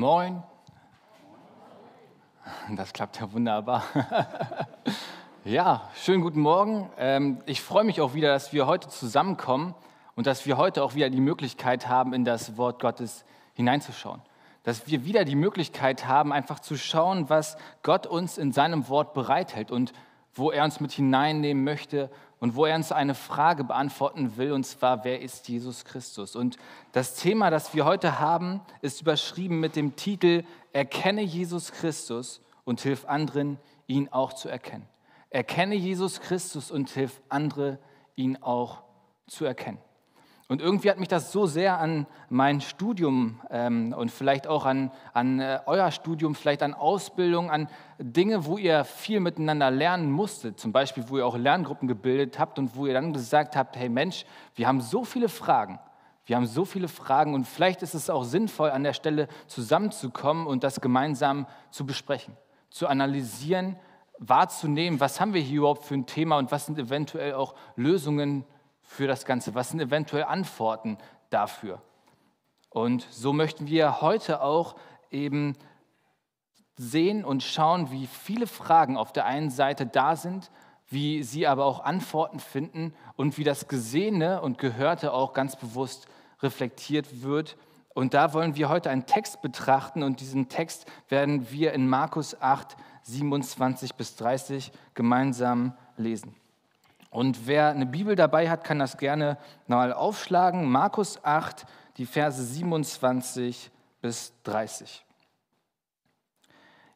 Moin. Das klappt ja wunderbar. Ja, schönen guten Morgen. Ähm, ich freue mich auch wieder, dass wir heute zusammenkommen und dass wir heute auch wieder die Möglichkeit haben, in das Wort Gottes hineinzuschauen. Dass wir wieder die Möglichkeit haben, einfach zu schauen, was Gott uns in seinem Wort bereithält und wo er uns mit hineinnehmen möchte und wo er uns eine Frage beantworten will, und zwar, wer ist Jesus Christus? Und das Thema, das wir heute haben, ist überschrieben mit dem Titel Erkenne Jesus Christus und hilf anderen, ihn auch zu erkennen. Erkenne Jesus Christus und hilf andere, ihn auch zu erkennen. Und irgendwie hat mich das so sehr an mein Studium ähm, und vielleicht auch an, an äh, euer Studium, vielleicht an Ausbildung, an Dinge, wo ihr viel miteinander lernen musstet. Zum Beispiel, wo ihr auch Lerngruppen gebildet habt und wo ihr dann gesagt habt, hey Mensch, wir haben so viele Fragen. Wir haben so viele Fragen und vielleicht ist es auch sinnvoll, an der Stelle zusammenzukommen und das gemeinsam zu besprechen, zu analysieren, wahrzunehmen, was haben wir hier überhaupt für ein Thema und was sind eventuell auch Lösungen für das Ganze, was sind eventuell Antworten dafür. Und so möchten wir heute auch eben sehen und schauen, wie viele Fragen auf der einen Seite da sind, wie sie aber auch Antworten finden und wie das Gesehene und Gehörte auch ganz bewusst reflektiert wird. Und da wollen wir heute einen Text betrachten und diesen Text werden wir in Markus 8 27 bis 30 gemeinsam lesen. Und wer eine Bibel dabei hat, kann das gerne mal aufschlagen. Markus 8, die Verse 27 bis 30.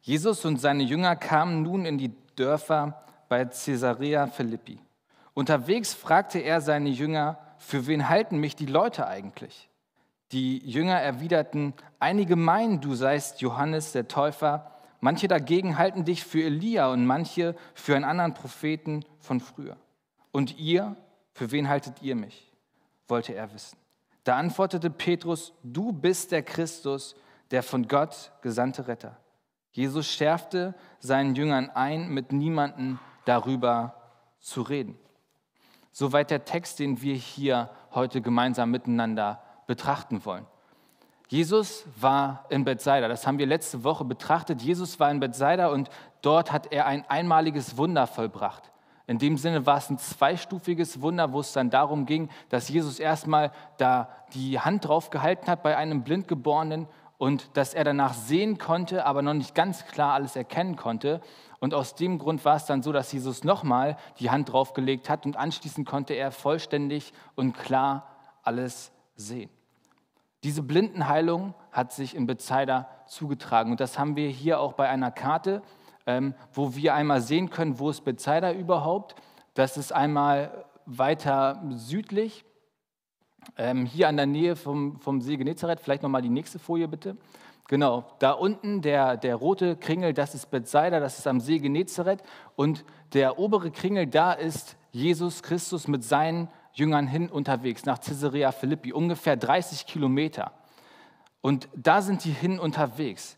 Jesus und seine Jünger kamen nun in die Dörfer bei Caesarea Philippi. Unterwegs fragte er seine Jünger, für wen halten mich die Leute eigentlich? Die Jünger erwiderten, einige meinen, du seist Johannes der Täufer, Manche dagegen halten dich für Elia und manche für einen anderen Propheten von früher. Und ihr, für wen haltet ihr mich? wollte er wissen. Da antwortete Petrus, du bist der Christus, der von Gott gesandte Retter. Jesus schärfte seinen Jüngern ein, mit niemandem darüber zu reden. Soweit der Text, den wir hier heute gemeinsam miteinander betrachten wollen. Jesus war in Bethsaida, das haben wir letzte Woche betrachtet. Jesus war in Bethsaida und dort hat er ein einmaliges Wunder vollbracht. In dem Sinne war es ein zweistufiges Wunder, wo es dann darum ging, dass Jesus erstmal da die Hand drauf gehalten hat bei einem Blindgeborenen und dass er danach sehen konnte, aber noch nicht ganz klar alles erkennen konnte. Und aus dem Grund war es dann so, dass Jesus nochmal die Hand draufgelegt hat und anschließend konnte er vollständig und klar alles sehen. Diese Blindenheilung hat sich in Bethsaida zugetragen. Und das haben wir hier auch bei einer Karte, wo wir einmal sehen können, wo ist Bethsaida überhaupt. Das ist einmal weiter südlich, ähm, hier an der Nähe vom, vom See Genezareth. Vielleicht nochmal die nächste Folie bitte. Genau, da unten der, der rote Kringel, das ist Bethsaida, das ist am See Genezareth. Und der obere Kringel, da ist Jesus Christus mit seinen Jüngern hin unterwegs nach Caesarea Philippi, ungefähr 30 Kilometer. Und da sind die hin unterwegs.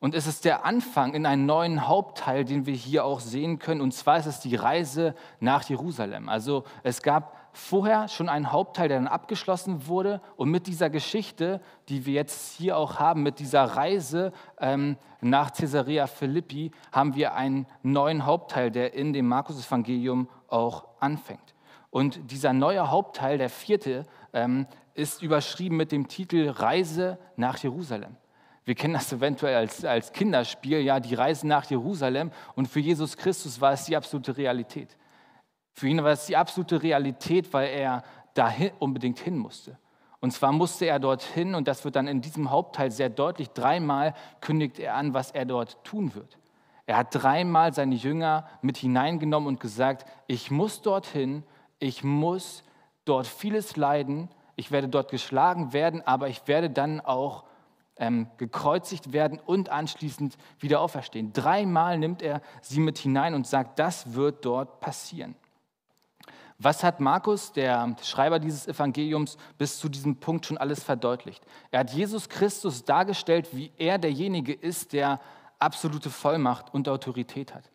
Und es ist der Anfang in einen neuen Hauptteil, den wir hier auch sehen können. Und zwar ist es die Reise nach Jerusalem. Also es gab vorher schon einen Hauptteil, der dann abgeschlossen wurde. Und mit dieser Geschichte, die wir jetzt hier auch haben, mit dieser Reise ähm, nach Caesarea Philippi, haben wir einen neuen Hauptteil, der in dem Markus-Evangelium auch anfängt. Und dieser neue Hauptteil, der vierte, ähm, ist überschrieben mit dem Titel Reise nach Jerusalem. Wir kennen das eventuell als, als Kinderspiel, ja, die Reise nach Jerusalem. Und für Jesus Christus war es die absolute Realität. Für ihn war es die absolute Realität, weil er da unbedingt hin musste. Und zwar musste er dorthin, und das wird dann in diesem Hauptteil sehr deutlich, dreimal kündigt er an, was er dort tun wird. Er hat dreimal seine Jünger mit hineingenommen und gesagt, ich muss dorthin ich muss dort vieles leiden, ich werde dort geschlagen werden, aber ich werde dann auch ähm, gekreuzigt werden und anschließend wieder auferstehen. Dreimal nimmt er sie mit hinein und sagt, das wird dort passieren. Was hat Markus, der Schreiber dieses Evangeliums, bis zu diesem Punkt schon alles verdeutlicht? Er hat Jesus Christus dargestellt, wie er derjenige ist, der absolute Vollmacht und Autorität hat.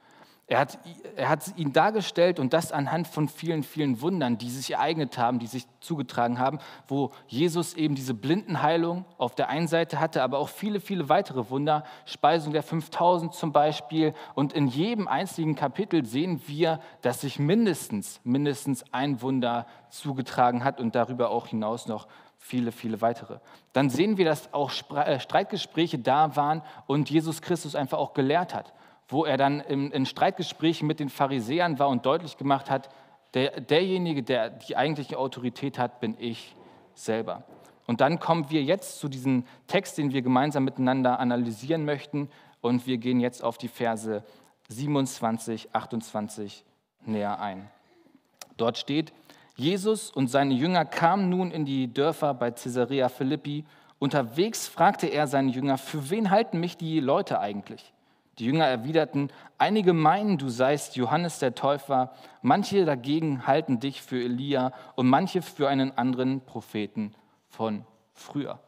Er hat, er hat ihn dargestellt und das anhand von vielen, vielen Wundern, die sich ereignet haben, die sich zugetragen haben, wo Jesus eben diese Blindenheilung auf der einen Seite hatte, aber auch viele, viele weitere Wunder, Speisung der 5000 zum Beispiel. Und in jedem einzigen Kapitel sehen wir, dass sich mindestens, mindestens ein Wunder zugetragen hat und darüber auch hinaus noch viele, viele weitere. Dann sehen wir, dass auch äh, Streitgespräche da waren und Jesus Christus einfach auch gelehrt hat wo er dann in, in Streitgesprächen mit den Pharisäern war und deutlich gemacht hat, der, derjenige, der die eigentliche Autorität hat, bin ich selber. Und dann kommen wir jetzt zu diesem Text, den wir gemeinsam miteinander analysieren möchten. Und wir gehen jetzt auf die Verse 27, 28 näher ein. Dort steht, Jesus und seine Jünger kamen nun in die Dörfer bei Caesarea Philippi. Unterwegs fragte er seine Jünger, für wen halten mich die Leute eigentlich? Die Jünger erwiderten, einige meinen, du seist Johannes der Täufer, manche dagegen halten dich für Elia und manche für einen anderen Propheten von früher.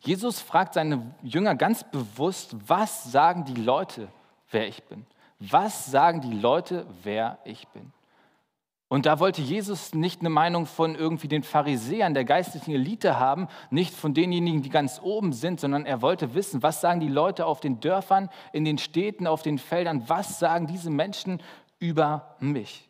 Jesus fragt seine Jünger ganz bewusst, was sagen die Leute, wer ich bin? Was sagen die Leute, wer ich bin? Und da wollte Jesus nicht eine Meinung von irgendwie den Pharisäern, der geistlichen Elite haben, nicht von denjenigen, die ganz oben sind, sondern er wollte wissen, was sagen die Leute auf den Dörfern, in den Städten, auf den Feldern, was sagen diese Menschen über mich?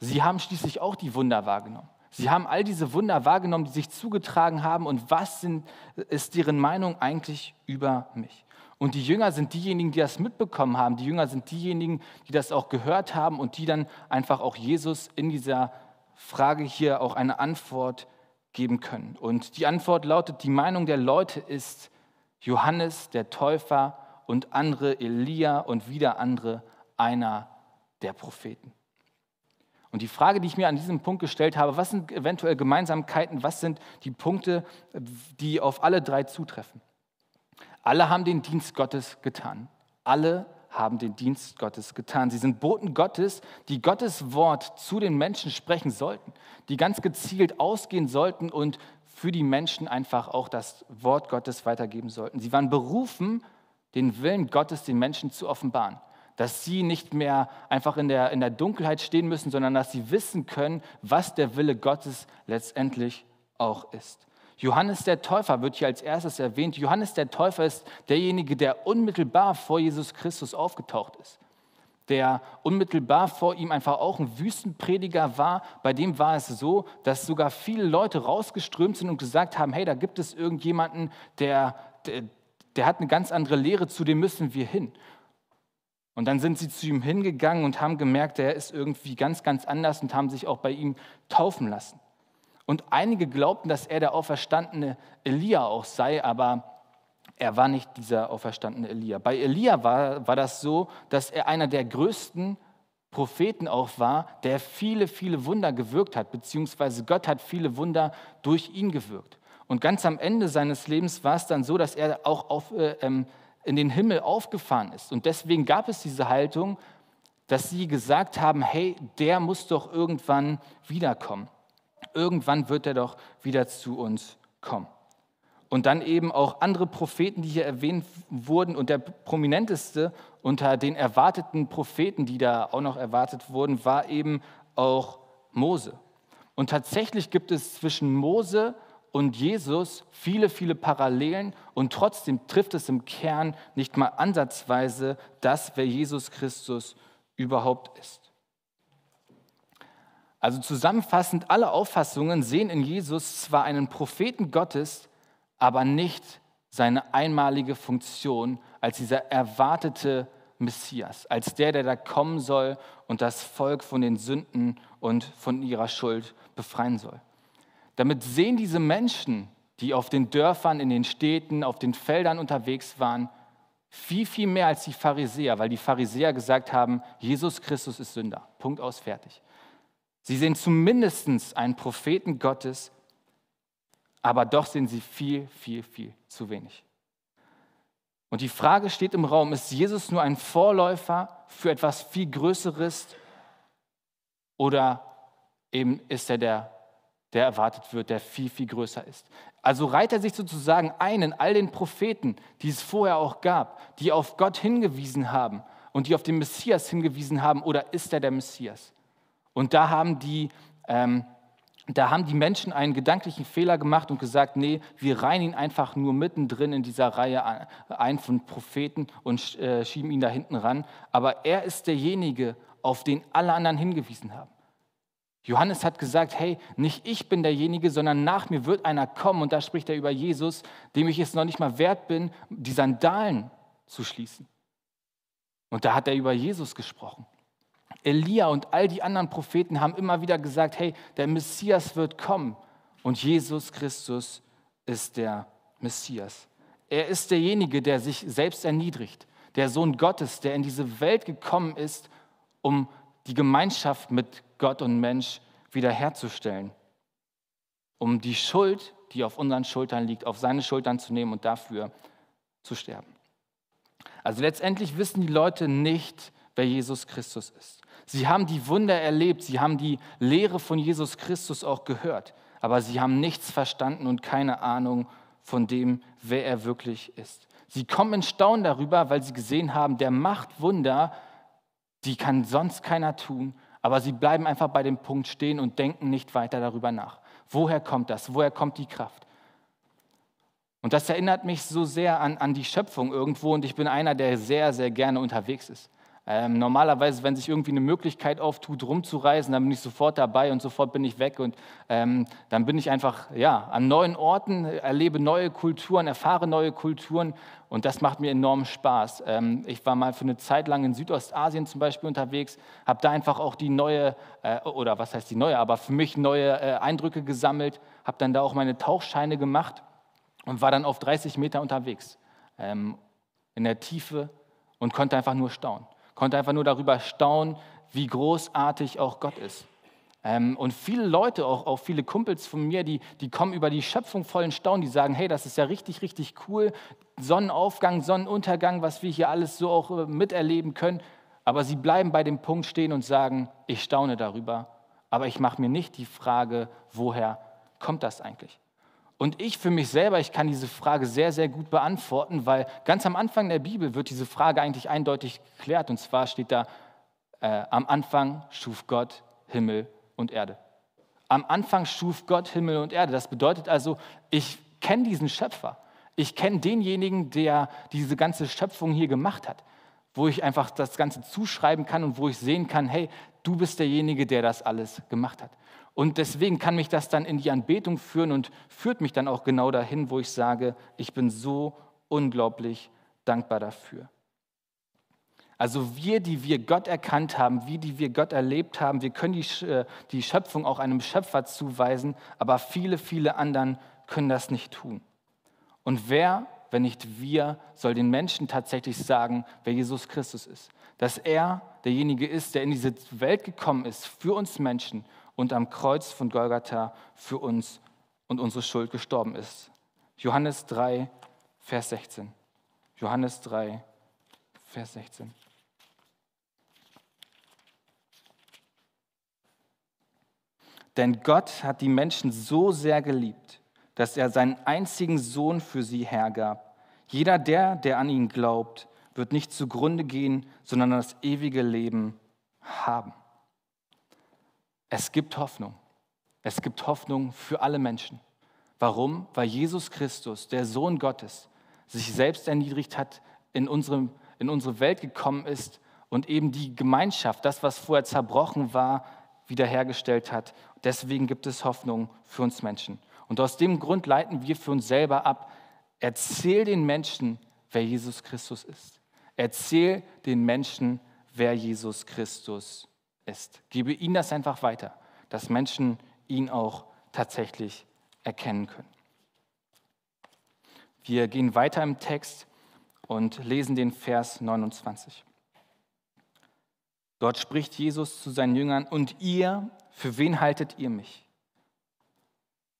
Sie haben schließlich auch die Wunder wahrgenommen. Sie haben all diese Wunder wahrgenommen, die sich zugetragen haben. Und was sind, ist deren Meinung eigentlich über mich? Und die Jünger sind diejenigen, die das mitbekommen haben. Die Jünger sind diejenigen, die das auch gehört haben und die dann einfach auch Jesus in dieser Frage hier auch eine Antwort geben können. Und die Antwort lautet, die Meinung der Leute ist Johannes der Täufer und andere Elia und wieder andere einer der Propheten. Und die Frage, die ich mir an diesem Punkt gestellt habe, was sind eventuell Gemeinsamkeiten, was sind die Punkte, die auf alle drei zutreffen? Alle haben den Dienst Gottes getan. Alle haben den Dienst Gottes getan. Sie sind Boten Gottes, die Gottes Wort zu den Menschen sprechen sollten, die ganz gezielt ausgehen sollten und für die Menschen einfach auch das Wort Gottes weitergeben sollten. Sie waren berufen, den Willen Gottes den Menschen zu offenbaren. Dass sie nicht mehr einfach in der, in der Dunkelheit stehen müssen, sondern dass sie wissen können, was der Wille Gottes letztendlich auch ist. Johannes der Täufer wird hier als erstes erwähnt. Johannes der Täufer ist derjenige, der unmittelbar vor Jesus Christus aufgetaucht ist. Der unmittelbar vor ihm einfach auch ein Wüstenprediger war. Bei dem war es so, dass sogar viele Leute rausgeströmt sind und gesagt haben, hey, da gibt es irgendjemanden, der, der, der hat eine ganz andere Lehre, zu dem müssen wir hin. Und dann sind sie zu ihm hingegangen und haben gemerkt, er ist irgendwie ganz, ganz anders und haben sich auch bei ihm taufen lassen. Und einige glaubten, dass er der auferstandene Elia auch sei, aber er war nicht dieser auferstandene Elia. Bei Elia war, war das so, dass er einer der größten Propheten auch war, der viele, viele Wunder gewirkt hat, beziehungsweise Gott hat viele Wunder durch ihn gewirkt. Und ganz am Ende seines Lebens war es dann so, dass er auch auf, äh, ähm, in den Himmel aufgefahren ist. Und deswegen gab es diese Haltung, dass sie gesagt haben, hey, der muss doch irgendwann wiederkommen. Irgendwann wird er doch wieder zu uns kommen. Und dann eben auch andere Propheten, die hier erwähnt wurden. Und der prominenteste unter den erwarteten Propheten, die da auch noch erwartet wurden, war eben auch Mose. Und tatsächlich gibt es zwischen Mose und Jesus viele, viele Parallelen und trotzdem trifft es im Kern nicht mal ansatzweise das, wer Jesus Christus überhaupt ist. Also zusammenfassend, alle Auffassungen sehen in Jesus zwar einen Propheten Gottes, aber nicht seine einmalige Funktion als dieser erwartete Messias, als der, der da kommen soll und das Volk von den Sünden und von ihrer Schuld befreien soll. Damit sehen diese Menschen, die auf den Dörfern, in den Städten, auf den Feldern unterwegs waren, viel, viel mehr als die Pharisäer, weil die Pharisäer gesagt haben, Jesus Christus ist Sünder. Punkt aus, fertig. Sie sehen zumindest einen Propheten Gottes, aber doch sehen sie viel, viel, viel zu wenig. Und die Frage steht im Raum, ist Jesus nur ein Vorläufer für etwas viel Größeres oder eben ist er der der erwartet wird, der viel, viel größer ist. Also reiht er sich sozusagen ein in all den Propheten, die es vorher auch gab, die auf Gott hingewiesen haben und die auf den Messias hingewiesen haben, oder ist er der Messias? Und da haben die, ähm, da haben die Menschen einen gedanklichen Fehler gemacht und gesagt, nee, wir reihen ihn einfach nur mittendrin in dieser Reihe ein von Propheten und äh, schieben ihn da hinten ran. Aber er ist derjenige, auf den alle anderen hingewiesen haben. Johannes hat gesagt, hey, nicht ich bin derjenige, sondern nach mir wird einer kommen. Und da spricht er über Jesus, dem ich es noch nicht mal wert bin, die Sandalen zu schließen. Und da hat er über Jesus gesprochen. Elia und all die anderen Propheten haben immer wieder gesagt, hey, der Messias wird kommen. Und Jesus Christus ist der Messias. Er ist derjenige, der sich selbst erniedrigt, der Sohn Gottes, der in diese Welt gekommen ist, um die Gemeinschaft mit Gott und Mensch wiederherzustellen, um die Schuld, die auf unseren Schultern liegt, auf seine Schultern zu nehmen und dafür zu sterben. Also letztendlich wissen die Leute nicht, wer Jesus Christus ist. Sie haben die Wunder erlebt, sie haben die Lehre von Jesus Christus auch gehört, aber sie haben nichts verstanden und keine Ahnung von dem, wer er wirklich ist. Sie kommen in Staunen darüber, weil sie gesehen haben, der macht Wunder, die kann sonst keiner tun, aber sie bleiben einfach bei dem Punkt stehen und denken nicht weiter darüber nach. Woher kommt das? Woher kommt die Kraft? Und das erinnert mich so sehr an, an die Schöpfung irgendwo und ich bin einer, der sehr, sehr gerne unterwegs ist. Ähm, normalerweise, wenn sich irgendwie eine Möglichkeit auftut, rumzureisen, dann bin ich sofort dabei und sofort bin ich weg und ähm, dann bin ich einfach ja, an neuen Orten, erlebe neue Kulturen, erfahre neue Kulturen und das macht mir enormen Spaß. Ähm, ich war mal für eine Zeit lang in Südostasien zum Beispiel unterwegs, habe da einfach auch die neue, äh, oder was heißt die neue, aber für mich neue äh, Eindrücke gesammelt, habe dann da auch meine Tauchscheine gemacht und war dann auf 30 Meter unterwegs ähm, in der Tiefe und konnte einfach nur staunen konnte einfach nur darüber staunen, wie großartig auch Gott ist. Ähm, und viele Leute, auch, auch viele Kumpels von mir, die, die kommen über die Schöpfung vollen Staunen, die sagen, hey, das ist ja richtig, richtig cool, Sonnenaufgang, Sonnenuntergang, was wir hier alles so auch äh, miterleben können. Aber sie bleiben bei dem Punkt stehen und sagen, ich staune darüber, aber ich mache mir nicht die Frage, woher kommt das eigentlich? Und ich für mich selber, ich kann diese Frage sehr, sehr gut beantworten, weil ganz am Anfang der Bibel wird diese Frage eigentlich eindeutig geklärt. Und zwar steht da, äh, am Anfang schuf Gott Himmel und Erde. Am Anfang schuf Gott Himmel und Erde. Das bedeutet also, ich kenne diesen Schöpfer. Ich kenne denjenigen, der diese ganze Schöpfung hier gemacht hat, wo ich einfach das Ganze zuschreiben kann und wo ich sehen kann, hey, du bist derjenige, der das alles gemacht hat. Und deswegen kann mich das dann in die Anbetung führen und führt mich dann auch genau dahin, wo ich sage, ich bin so unglaublich dankbar dafür. Also wir, die wir Gott erkannt haben, wie die wir Gott erlebt haben, wir können die, äh, die Schöpfung auch einem Schöpfer zuweisen, aber viele, viele anderen können das nicht tun. Und wer, wenn nicht wir, soll den Menschen tatsächlich sagen, wer Jesus Christus ist? Dass er derjenige ist, der in diese Welt gekommen ist für uns Menschen und am Kreuz von Golgatha für uns und unsere Schuld gestorben ist. Johannes 3, Vers 16. Johannes 3, Vers 16. Denn Gott hat die Menschen so sehr geliebt, dass er seinen einzigen Sohn für sie hergab. Jeder der, der an ihn glaubt, wird nicht zugrunde gehen, sondern das ewige Leben haben. Es gibt Hoffnung. Es gibt Hoffnung für alle Menschen. Warum? Weil Jesus Christus, der Sohn Gottes, sich selbst erniedrigt hat, in, unserem, in unsere Welt gekommen ist und eben die Gemeinschaft, das, was vorher zerbrochen war, wiederhergestellt hat. Deswegen gibt es Hoffnung für uns Menschen. Und aus dem Grund leiten wir für uns selber ab, erzähl den Menschen, wer Jesus Christus ist. Erzähl den Menschen, wer Jesus Christus ist ist. Gebe ihnen das einfach weiter, dass Menschen ihn auch tatsächlich erkennen können. Wir gehen weiter im Text und lesen den Vers 29. Dort spricht Jesus zu seinen Jüngern, und ihr, für wen haltet ihr mich?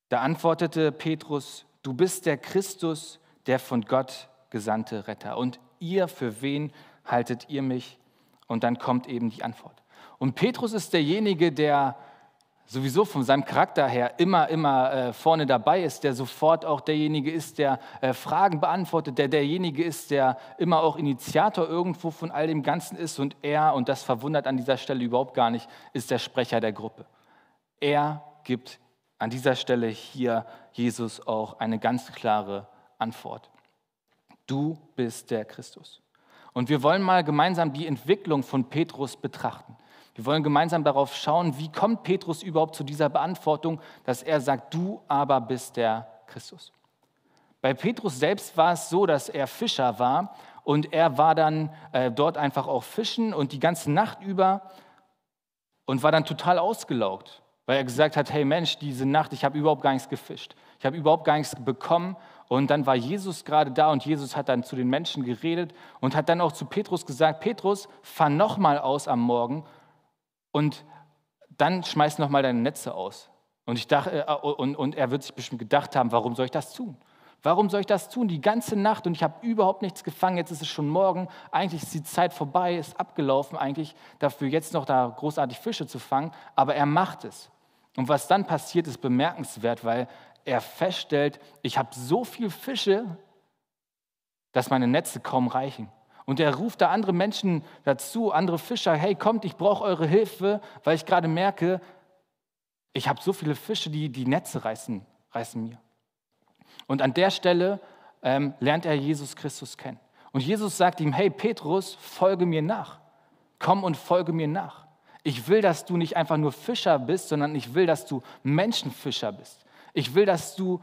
Da antwortete Petrus, du bist der Christus, der von Gott gesandte Retter. Und ihr, für wen haltet ihr mich? Und dann kommt eben die Antwort. Und Petrus ist derjenige, der sowieso von seinem Charakter her immer, immer äh, vorne dabei ist, der sofort auch derjenige ist, der äh, Fragen beantwortet, der derjenige ist, der immer auch Initiator irgendwo von all dem Ganzen ist und er, und das verwundert an dieser Stelle überhaupt gar nicht, ist der Sprecher der Gruppe. Er gibt an dieser Stelle hier Jesus auch eine ganz klare Antwort. Du bist der Christus. Und wir wollen mal gemeinsam die Entwicklung von Petrus betrachten. Wir wollen gemeinsam darauf schauen, wie kommt Petrus überhaupt zu dieser Beantwortung, dass er sagt, du aber bist der Christus. Bei Petrus selbst war es so, dass er Fischer war und er war dann äh, dort einfach auch fischen und die ganze Nacht über und war dann total ausgelaugt, weil er gesagt hat, hey Mensch, diese Nacht, ich habe überhaupt gar nichts gefischt. Ich habe überhaupt gar nichts bekommen. Und dann war Jesus gerade da und Jesus hat dann zu den Menschen geredet und hat dann auch zu Petrus gesagt, Petrus, fahr nochmal aus am Morgen und dann schmeiß nochmal deine Netze aus. Und, ich dachte, äh, und, und er wird sich bestimmt gedacht haben, warum soll ich das tun? Warum soll ich das tun? Die ganze Nacht und ich habe überhaupt nichts gefangen. Jetzt ist es schon morgen. Eigentlich ist die Zeit vorbei, ist abgelaufen, eigentlich dafür jetzt noch da großartig Fische zu fangen. Aber er macht es. Und was dann passiert, ist bemerkenswert, weil er feststellt, ich habe so viel Fische, dass meine Netze kaum reichen. Und er ruft da andere Menschen dazu, andere Fischer, hey, kommt, ich brauche eure Hilfe, weil ich gerade merke, ich habe so viele Fische, die die Netze reißen, reißen mir. Und an der Stelle ähm, lernt er Jesus Christus kennen. Und Jesus sagt ihm, hey Petrus, folge mir nach. Komm und folge mir nach. Ich will, dass du nicht einfach nur Fischer bist, sondern ich will, dass du Menschenfischer bist. Ich will, dass du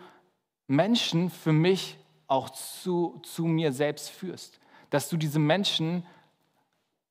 Menschen für mich auch zu, zu mir selbst führst dass du diese Menschen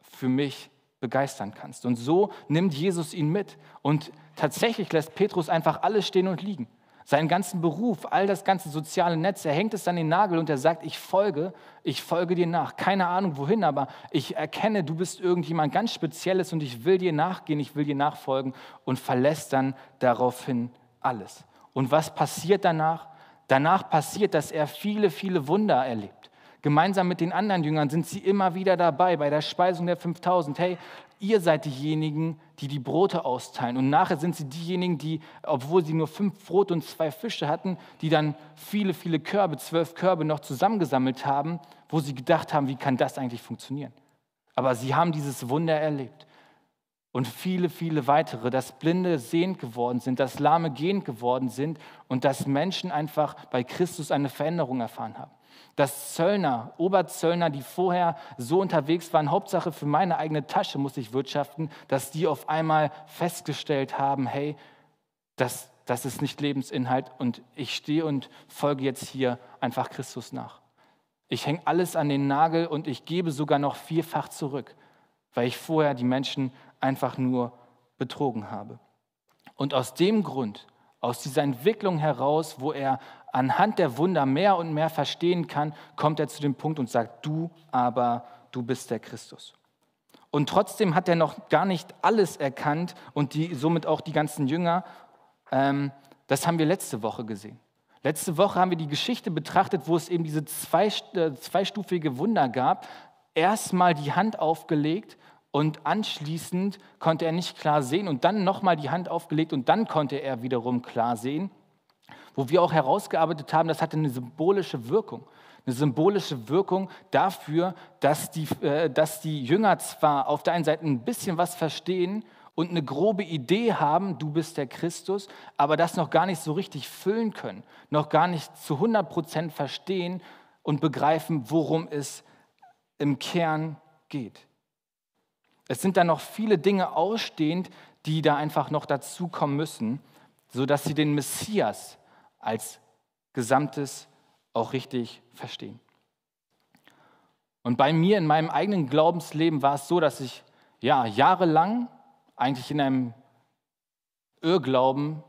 für mich begeistern kannst. Und so nimmt Jesus ihn mit. Und tatsächlich lässt Petrus einfach alles stehen und liegen. Seinen ganzen Beruf, all das ganze soziale Netz, er hängt es an den Nagel und er sagt, ich folge, ich folge dir nach. Keine Ahnung wohin, aber ich erkenne, du bist irgendjemand ganz Spezielles und ich will dir nachgehen, ich will dir nachfolgen und verlässt dann daraufhin alles. Und was passiert danach? Danach passiert, dass er viele, viele Wunder erlebt. Gemeinsam mit den anderen Jüngern sind sie immer wieder dabei bei der Speisung der 5000. Hey, ihr seid diejenigen, die die Brote austeilen. Und nachher sind sie diejenigen, die, obwohl sie nur fünf Brote und zwei Fische hatten, die dann viele, viele Körbe, zwölf Körbe noch zusammengesammelt haben, wo sie gedacht haben, wie kann das eigentlich funktionieren? Aber sie haben dieses Wunder erlebt. Und viele, viele weitere, dass Blinde sehend geworden sind, dass Lahme gehend geworden sind und dass Menschen einfach bei Christus eine Veränderung erfahren haben dass Zöllner, Oberzöllner, die vorher so unterwegs waren, Hauptsache für meine eigene Tasche muss ich wirtschaften, dass die auf einmal festgestellt haben, hey, das, das ist nicht Lebensinhalt und ich stehe und folge jetzt hier einfach Christus nach. Ich hänge alles an den Nagel und ich gebe sogar noch vierfach zurück, weil ich vorher die Menschen einfach nur betrogen habe. Und aus dem Grund, aus dieser Entwicklung heraus, wo er anhand der Wunder mehr und mehr verstehen kann, kommt er zu dem Punkt und sagt, du aber, du bist der Christus. Und trotzdem hat er noch gar nicht alles erkannt und die, somit auch die ganzen Jünger. Ähm, das haben wir letzte Woche gesehen. Letzte Woche haben wir die Geschichte betrachtet, wo es eben diese zwei, äh, zweistufige Wunder gab. Erstmal die Hand aufgelegt und anschließend konnte er nicht klar sehen und dann nochmal die Hand aufgelegt und dann konnte er wiederum klar sehen wo wir auch herausgearbeitet haben, das hatte eine symbolische Wirkung. Eine symbolische Wirkung dafür, dass die, äh, dass die Jünger zwar auf der einen Seite ein bisschen was verstehen und eine grobe Idee haben, du bist der Christus, aber das noch gar nicht so richtig füllen können, noch gar nicht zu 100 Prozent verstehen und begreifen, worum es im Kern geht. Es sind da noch viele Dinge ausstehend, die da einfach noch dazukommen müssen, sodass sie den Messias als Gesamtes auch richtig verstehen. Und bei mir in meinem eigenen Glaubensleben war es so, dass ich ja jahrelang eigentlich in einem Irrglauben,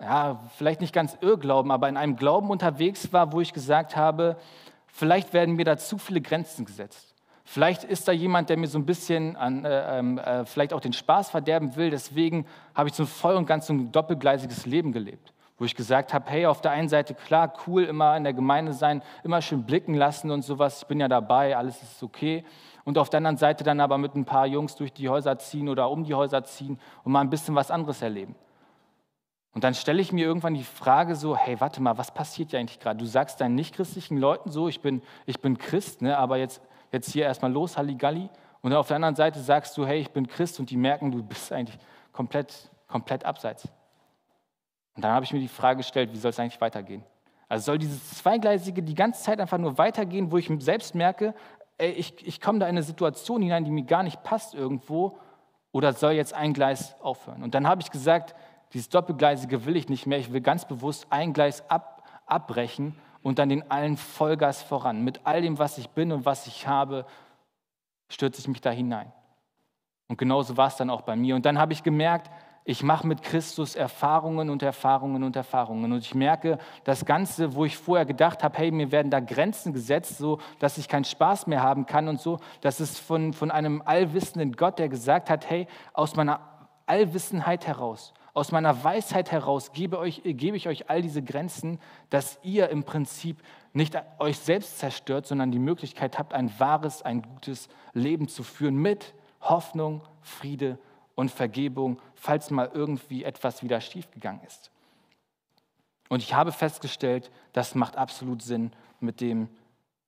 ja, vielleicht nicht ganz Irrglauben, aber in einem Glauben unterwegs war, wo ich gesagt habe, vielleicht werden mir da zu viele Grenzen gesetzt. Vielleicht ist da jemand, der mir so ein bisschen an, äh, ähm, äh, vielleicht auch den Spaß verderben will. Deswegen habe ich so voll und ganz so ein doppelgleisiges Leben gelebt wo ich gesagt habe, hey, auf der einen Seite klar, cool, immer in der Gemeinde sein, immer schön blicken lassen und sowas, ich bin ja dabei, alles ist okay. Und auf der anderen Seite dann aber mit ein paar Jungs durch die Häuser ziehen oder um die Häuser ziehen und mal ein bisschen was anderes erleben. Und dann stelle ich mir irgendwann die Frage so, hey, warte mal, was passiert ja eigentlich gerade? Du sagst deinen nichtchristlichen Leuten so, ich bin, ich bin Christ, ne, aber jetzt, jetzt hier erstmal los, Halligalli. Und auf der anderen Seite sagst du, hey, ich bin Christ und die merken, du bist eigentlich komplett, komplett abseits. Und dann habe ich mir die Frage gestellt, wie soll es eigentlich weitergehen? Also soll dieses Zweigleisige die ganze Zeit einfach nur weitergehen, wo ich selbst merke, ey, ich, ich komme da in eine Situation hinein, die mir gar nicht passt irgendwo, oder soll jetzt ein Gleis aufhören? Und dann habe ich gesagt, dieses Doppelgleisige will ich nicht mehr, ich will ganz bewusst ein Gleis ab, abbrechen und dann den allen Vollgas voran. Mit all dem, was ich bin und was ich habe, stürze ich mich da hinein. Und genauso war es dann auch bei mir. Und dann habe ich gemerkt, ich mache mit Christus Erfahrungen und Erfahrungen und Erfahrungen. Und ich merke, das Ganze, wo ich vorher gedacht habe, hey, mir werden da Grenzen gesetzt, so dass ich keinen Spaß mehr haben kann und so, das ist von, von einem allwissenden Gott, der gesagt hat, hey, aus meiner Allwissenheit heraus, aus meiner Weisheit heraus gebe, euch, gebe ich euch all diese Grenzen, dass ihr im Prinzip nicht euch selbst zerstört, sondern die Möglichkeit habt, ein wahres, ein gutes Leben zu führen mit Hoffnung, Friede und Vergebung, falls mal irgendwie etwas wieder schiefgegangen ist. Und ich habe festgestellt, das macht absolut Sinn, mit dem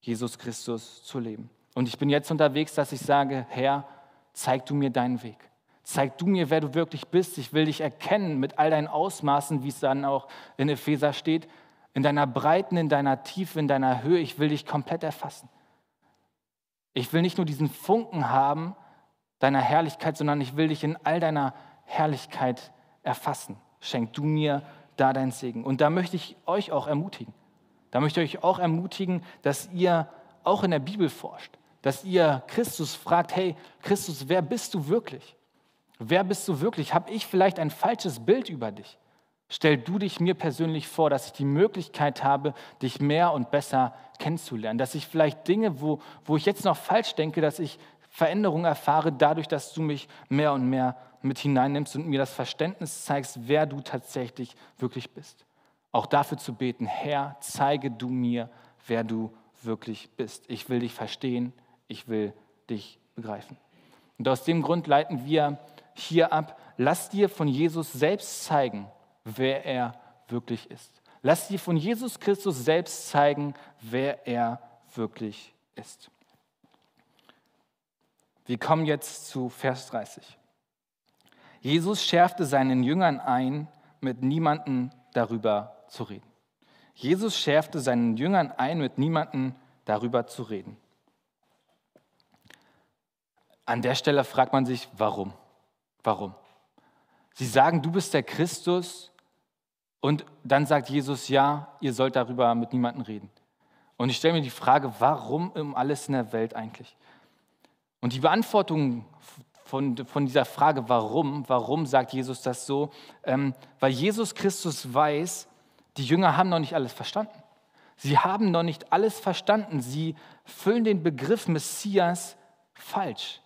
Jesus Christus zu leben. Und ich bin jetzt unterwegs, dass ich sage, Herr, zeig du mir deinen Weg. Zeig du mir, wer du wirklich bist. Ich will dich erkennen mit all deinen Ausmaßen, wie es dann auch in Epheser steht, in deiner Breiten, in deiner Tiefe, in deiner Höhe. Ich will dich komplett erfassen. Ich will nicht nur diesen Funken haben, deiner Herrlichkeit, sondern ich will dich in all deiner Herrlichkeit erfassen. Schenk du mir da dein Segen. Und da möchte ich euch auch ermutigen. Da möchte ich euch auch ermutigen, dass ihr auch in der Bibel forscht, dass ihr Christus fragt, hey Christus, wer bist du wirklich? Wer bist du wirklich? Habe ich vielleicht ein falsches Bild über dich? Stell du dich mir persönlich vor, dass ich die Möglichkeit habe, dich mehr und besser kennenzulernen, dass ich vielleicht Dinge, wo, wo ich jetzt noch falsch denke, dass ich Veränderung erfahre dadurch, dass du mich mehr und mehr mit hineinnimmst und mir das Verständnis zeigst, wer du tatsächlich wirklich bist. Auch dafür zu beten, Herr, zeige du mir, wer du wirklich bist. Ich will dich verstehen, ich will dich begreifen. Und aus dem Grund leiten wir hier ab, lass dir von Jesus selbst zeigen, wer er wirklich ist. Lass dir von Jesus Christus selbst zeigen, wer er wirklich ist. Wir kommen jetzt zu Vers 30. Jesus schärfte seinen Jüngern ein, mit niemandem darüber zu reden. Jesus schärfte seinen Jüngern ein, mit niemandem darüber zu reden. An der Stelle fragt man sich, warum? Warum? Sie sagen, du bist der Christus und dann sagt Jesus, ja, ihr sollt darüber mit niemandem reden. Und ich stelle mir die Frage, warum um alles in der Welt eigentlich? Und die Beantwortung von, von dieser Frage, warum, warum sagt Jesus das so? Ähm, weil Jesus Christus weiß, die Jünger haben noch nicht alles verstanden. Sie haben noch nicht alles verstanden. Sie füllen den Begriff Messias falsch.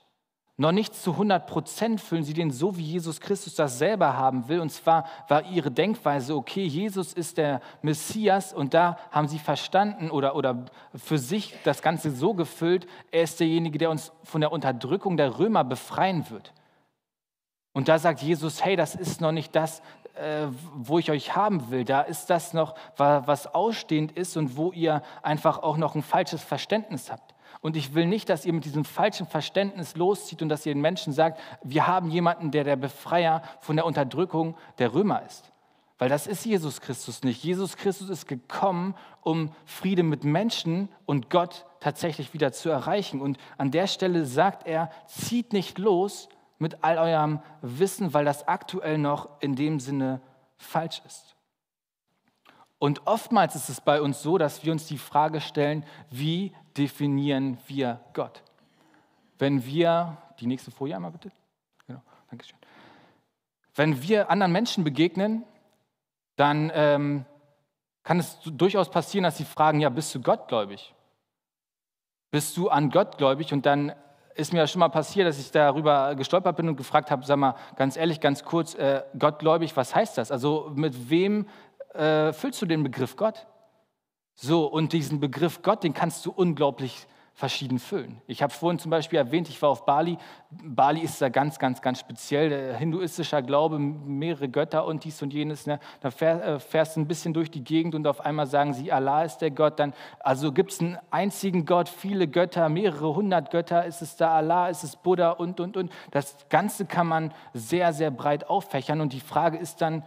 Noch nicht zu 100 Prozent füllen sie den so, wie Jesus Christus das selber haben will. Und zwar war ihre Denkweise, okay, Jesus ist der Messias und da haben sie verstanden oder, oder für sich das Ganze so gefüllt, er ist derjenige, der uns von der Unterdrückung der Römer befreien wird. Und da sagt Jesus, hey, das ist noch nicht das, äh, wo ich euch haben will. Da ist das noch, was ausstehend ist und wo ihr einfach auch noch ein falsches Verständnis habt. Und ich will nicht, dass ihr mit diesem falschen Verständnis loszieht und dass ihr den Menschen sagt, wir haben jemanden, der der Befreier von der Unterdrückung der Römer ist. Weil das ist Jesus Christus nicht. Jesus Christus ist gekommen, um Friede mit Menschen und Gott tatsächlich wieder zu erreichen. Und an der Stelle sagt er, zieht nicht los mit all eurem Wissen, weil das aktuell noch in dem Sinne falsch ist. Und oftmals ist es bei uns so, dass wir uns die Frage stellen, wie definieren wir Gott? Wenn wir, die nächste Folie einmal bitte. Genau, danke schön. Wenn wir anderen Menschen begegnen, dann ähm, kann es durchaus passieren, dass sie fragen, ja, bist du gottgläubig? Bist du an Gott gläubig? Und dann ist mir ja schon mal passiert, dass ich darüber gestolpert bin und gefragt habe, sag mal, ganz ehrlich, ganz kurz, äh, gottgläubig, was heißt das? Also mit wem äh, füllst du den Begriff Gott? So, und diesen Begriff Gott, den kannst du unglaublich verschieden füllen. Ich habe vorhin zum Beispiel erwähnt, ich war auf Bali. Bali ist da ganz, ganz, ganz speziell. Hinduistischer Glaube, mehrere Götter und dies und jenes. Ne? Da äh, fährst du ein bisschen durch die Gegend und auf einmal sagen sie, Allah ist der Gott. Dann, also gibt es einen einzigen Gott, viele Götter, mehrere hundert Götter. Ist es da Allah, ist es Buddha und, und, und. Das Ganze kann man sehr, sehr breit auffächern. Und die Frage ist dann,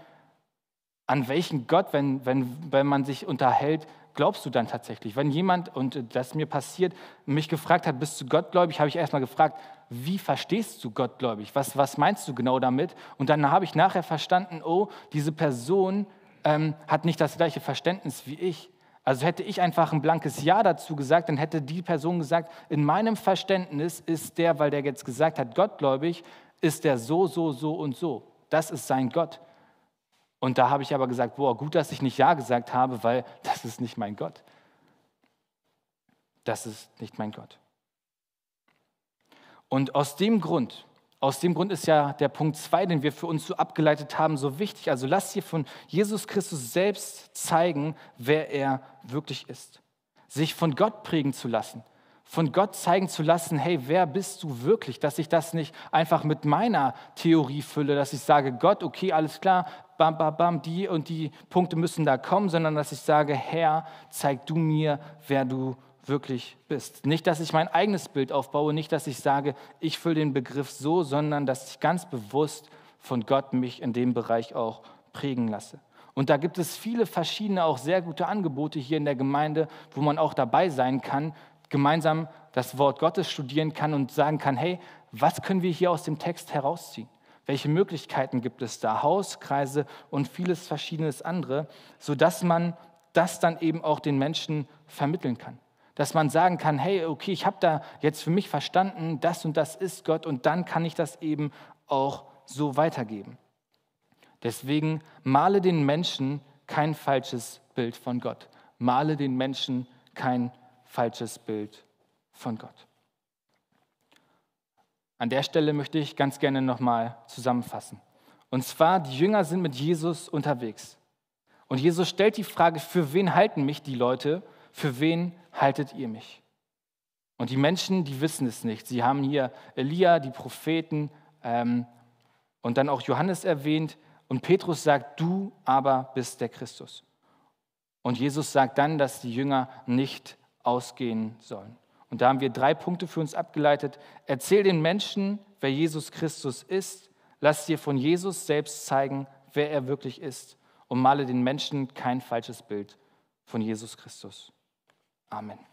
an welchen Gott, wenn, wenn, wenn man sich unterhält, glaubst du dann tatsächlich? Wenn jemand, und das mir passiert, mich gefragt hat, bist du gottgläubig, habe ich erstmal gefragt, wie verstehst du gottgläubig? Was, was meinst du genau damit? Und dann habe ich nachher verstanden, oh, diese Person ähm, hat nicht das gleiche Verständnis wie ich. Also hätte ich einfach ein blankes Ja dazu gesagt, dann hätte die Person gesagt, in meinem Verständnis ist der, weil der jetzt gesagt hat, gottgläubig, ist der so, so, so und so. Das ist sein Gott. Und da habe ich aber gesagt, boah, gut, dass ich nicht Ja gesagt habe, weil das ist nicht mein Gott. Das ist nicht mein Gott. Und aus dem Grund, aus dem Grund ist ja der Punkt 2, den wir für uns so abgeleitet haben, so wichtig. Also lass dir von Jesus Christus selbst zeigen, wer er wirklich ist. Sich von Gott prägen zu lassen, von Gott zeigen zu lassen, hey, wer bist du wirklich? Dass ich das nicht einfach mit meiner Theorie fülle, dass ich sage, Gott, okay, alles klar, bam, bam, bam, die und die Punkte müssen da kommen, sondern dass ich sage, Herr, zeig du mir, wer du wirklich bist. Nicht, dass ich mein eigenes Bild aufbaue, nicht, dass ich sage, ich fülle den Begriff so, sondern dass ich ganz bewusst von Gott mich in dem Bereich auch prägen lasse. Und da gibt es viele verschiedene, auch sehr gute Angebote hier in der Gemeinde, wo man auch dabei sein kann, gemeinsam das Wort Gottes studieren kann und sagen kann, hey, was können wir hier aus dem Text herausziehen? Welche Möglichkeiten gibt es da? Hauskreise und vieles verschiedenes andere, sodass man das dann eben auch den Menschen vermitteln kann. Dass man sagen kann, hey, okay, ich habe da jetzt für mich verstanden, das und das ist Gott und dann kann ich das eben auch so weitergeben. Deswegen male den Menschen kein falsches Bild von Gott. Male den Menschen kein falsches Bild von Gott. An der Stelle möchte ich ganz gerne nochmal zusammenfassen. Und zwar, die Jünger sind mit Jesus unterwegs. Und Jesus stellt die Frage, für wen halten mich die Leute? Für wen haltet ihr mich? Und die Menschen, die wissen es nicht. Sie haben hier Elia, die Propheten ähm, und dann auch Johannes erwähnt. Und Petrus sagt, du aber bist der Christus. Und Jesus sagt dann, dass die Jünger nicht ausgehen sollen. Und da haben wir drei Punkte für uns abgeleitet. Erzähl den Menschen, wer Jesus Christus ist. Lass dir von Jesus selbst zeigen, wer er wirklich ist. Und male den Menschen kein falsches Bild von Jesus Christus. Amen.